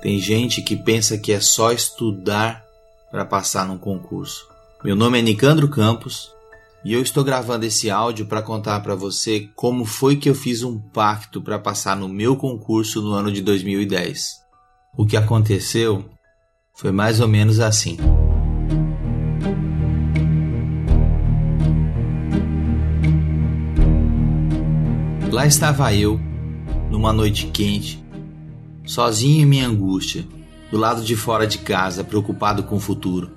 Tem gente que pensa que é só estudar para passar num concurso. Meu nome é Nicandro Campos e eu estou gravando esse áudio para contar para você como foi que eu fiz um pacto para passar no meu concurso no ano de 2010. O que aconteceu foi mais ou menos assim. Lá estava eu, numa noite quente, sozinho em minha angústia, do lado de fora de casa, preocupado com o futuro.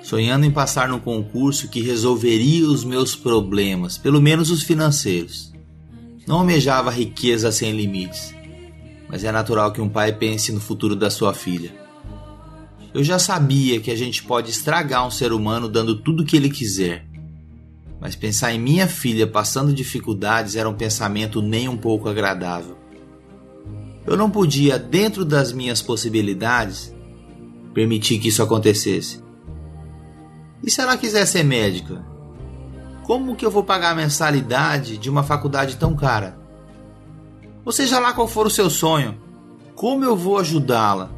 Sonhando em passar num concurso que resolveria os meus problemas, pelo menos os financeiros. Não almejava riqueza sem limites, mas é natural que um pai pense no futuro da sua filha. Eu já sabia que a gente pode estragar um ser humano dando tudo o que ele quiser, mas pensar em minha filha passando dificuldades era um pensamento nem um pouco agradável. Eu não podia, dentro das minhas possibilidades, permitir que isso acontecesse. E se ela quiser ser médica? Como que eu vou pagar a mensalidade de uma faculdade tão cara? Ou seja lá qual for o seu sonho, como eu vou ajudá-la?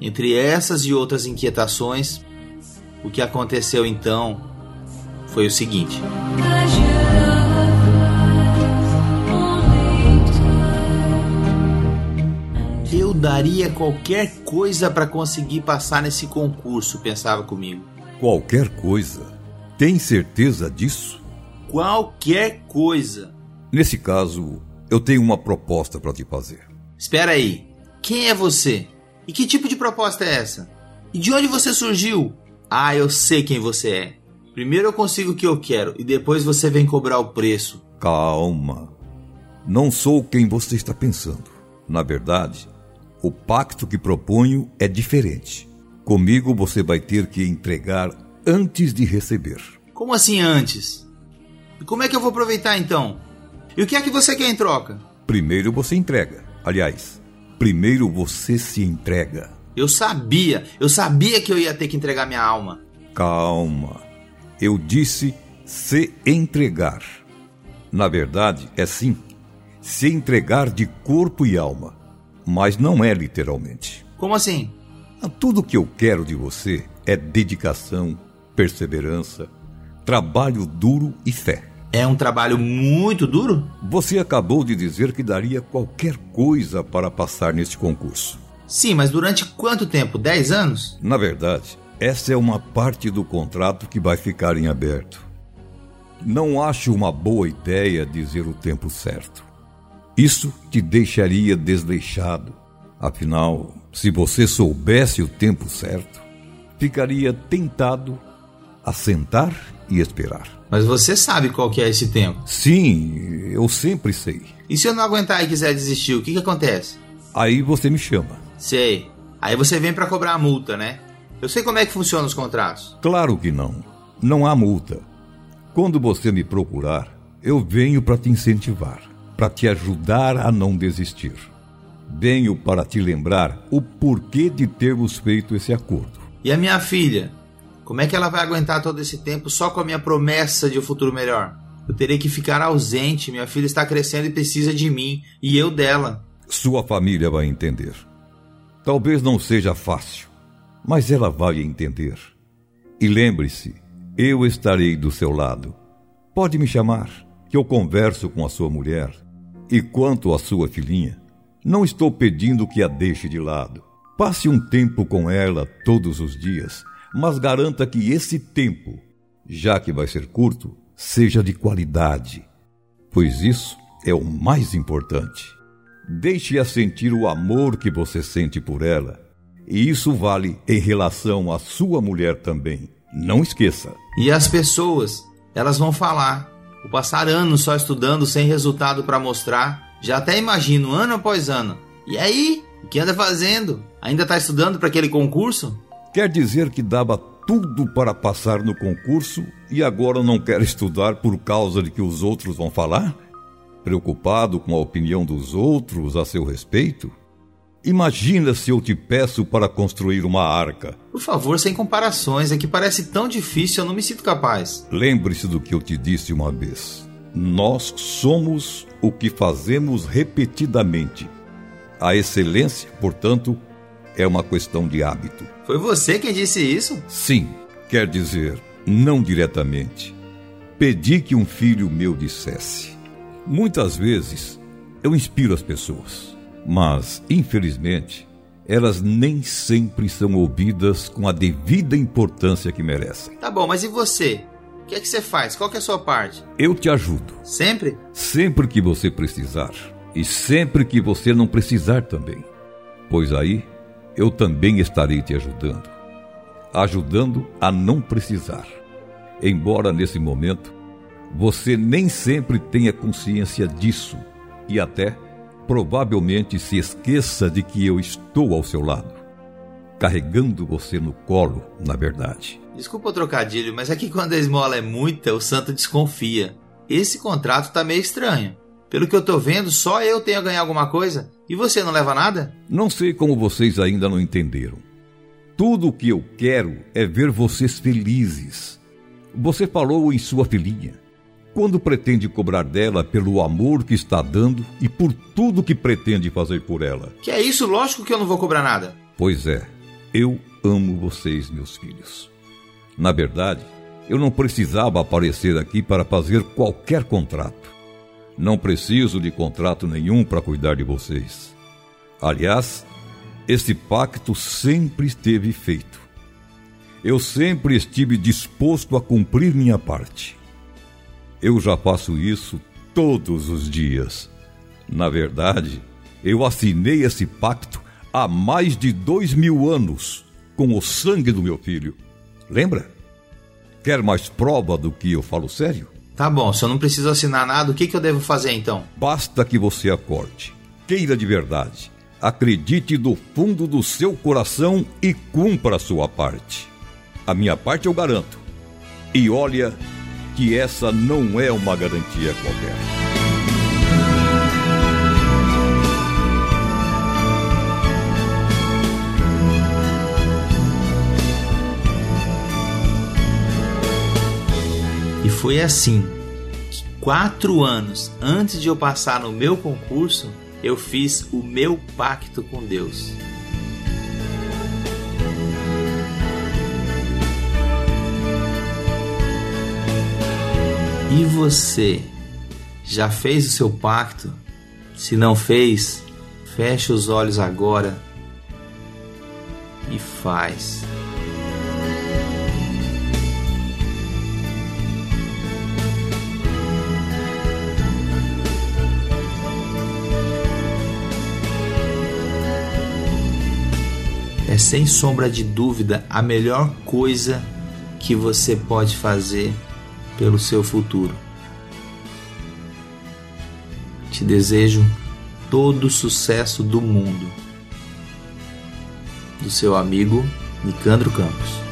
Entre essas e outras inquietações, o que aconteceu então foi o seguinte. Daria qualquer coisa para conseguir passar nesse concurso, pensava comigo. Qualquer coisa? Tem certeza disso? Qualquer coisa. Nesse caso, eu tenho uma proposta para te fazer. Espera aí. Quem é você? E que tipo de proposta é essa? E de onde você surgiu? Ah, eu sei quem você é. Primeiro eu consigo o que eu quero e depois você vem cobrar o preço. Calma. Não sou quem você está pensando. Na verdade, o pacto que proponho é diferente. Comigo você vai ter que entregar antes de receber. Como assim antes? E como é que eu vou aproveitar então? E o que é que você quer em troca? Primeiro você entrega. Aliás, primeiro você se entrega. Eu sabia, eu sabia que eu ia ter que entregar minha alma. Calma. Eu disse se entregar. Na verdade, é sim, se entregar de corpo e alma mas não é literalmente. Como assim? Tudo que eu quero de você é dedicação, perseverança, trabalho duro e fé. É um trabalho muito duro? Você acabou de dizer que daria qualquer coisa para passar neste concurso. Sim, mas durante quanto tempo? Dez anos? Na verdade, essa é uma parte do contrato que vai ficar em aberto. Não acho uma boa ideia dizer o tempo certo. Isso te deixaria desleixado. Afinal, se você soubesse o tempo certo, ficaria tentado a sentar e esperar. Mas você sabe qual que é esse tempo? Sim, eu sempre sei. E se eu não aguentar e quiser desistir, o que, que acontece? Aí você me chama. Sei. Aí você vem para cobrar a multa, né? Eu sei como é que funcionam os contratos. Claro que não. Não há multa. Quando você me procurar, eu venho para te incentivar para te ajudar a não desistir. Venho para te lembrar o porquê de termos feito esse acordo. E a minha filha? Como é que ela vai aguentar todo esse tempo só com a minha promessa de um futuro melhor? Eu terei que ficar ausente, minha filha está crescendo e precisa de mim, e eu dela. Sua família vai entender. Talvez não seja fácil, mas ela vai entender. E lembre-se, eu estarei do seu lado. Pode me chamar, que eu converso com a sua mulher e quanto à sua filhinha, não estou pedindo que a deixe de lado. Passe um tempo com ela todos os dias, mas garanta que esse tempo, já que vai ser curto, seja de qualidade, pois isso é o mais importante. Deixe-a sentir o amor que você sente por ela, e isso vale em relação à sua mulher também. Não esqueça. E as pessoas, elas vão falar o passar anos só estudando sem resultado para mostrar, já até imagino ano após ano. E aí, o que anda fazendo? Ainda está estudando para aquele concurso? Quer dizer que dava tudo para passar no concurso e agora não quer estudar por causa de que os outros vão falar? Preocupado com a opinião dos outros a seu respeito? Imagina se eu te peço para construir uma arca. Por favor, sem comparações, é que parece tão difícil, eu não me sinto capaz. Lembre-se do que eu te disse uma vez. Nós somos o que fazemos repetidamente. A excelência, portanto, é uma questão de hábito. Foi você quem disse isso? Sim, quer dizer, não diretamente. Pedi que um filho meu dissesse. Muitas vezes eu inspiro as pessoas, mas, infelizmente, elas nem sempre são ouvidas com a devida importância que merecem. Tá bom, mas e você? O que é que você faz? Qual é a sua parte? Eu te ajudo. Sempre? Sempre que você precisar. E sempre que você não precisar também. Pois aí eu também estarei te ajudando. Ajudando a não precisar. Embora nesse momento você nem sempre tenha consciência disso e até provavelmente se esqueça de que eu estou ao seu lado, carregando você no colo, na verdade. Desculpa o trocadilho, mas aqui quando a esmola é muita, o santo desconfia. Esse contrato tá meio estranho. Pelo que eu tô vendo, só eu tenho a ganhar alguma coisa e você não leva nada? Não sei como vocês ainda não entenderam. Tudo o que eu quero é ver vocês felizes. Você falou em sua filhinha. Quando pretende cobrar dela pelo amor que está dando e por tudo que pretende fazer por ela? Que é isso? Lógico que eu não vou cobrar nada. Pois é, eu amo vocês, meus filhos. Na verdade, eu não precisava aparecer aqui para fazer qualquer contrato. Não preciso de contrato nenhum para cuidar de vocês. Aliás, esse pacto sempre esteve feito. Eu sempre estive disposto a cumprir minha parte. Eu já faço isso todos os dias. Na verdade, eu assinei esse pacto há mais de dois mil anos com o sangue do meu filho. Lembra? Quer mais prova do que eu falo sério? Tá bom, se eu não preciso assinar nada, o que, que eu devo fazer então? Basta que você acorde, queira de verdade, acredite do fundo do seu coração e cumpra a sua parte. A minha parte eu garanto. E olha que essa não é uma garantia qualquer. E foi assim que quatro anos antes de eu passar no meu concurso, eu fiz o meu pacto com Deus. E você já fez o seu pacto? Se não fez, feche os olhos agora e faz. É sem sombra de dúvida a melhor coisa que você pode fazer pelo seu futuro. Te desejo todo o sucesso do mundo. Do seu amigo Nicandro Campos.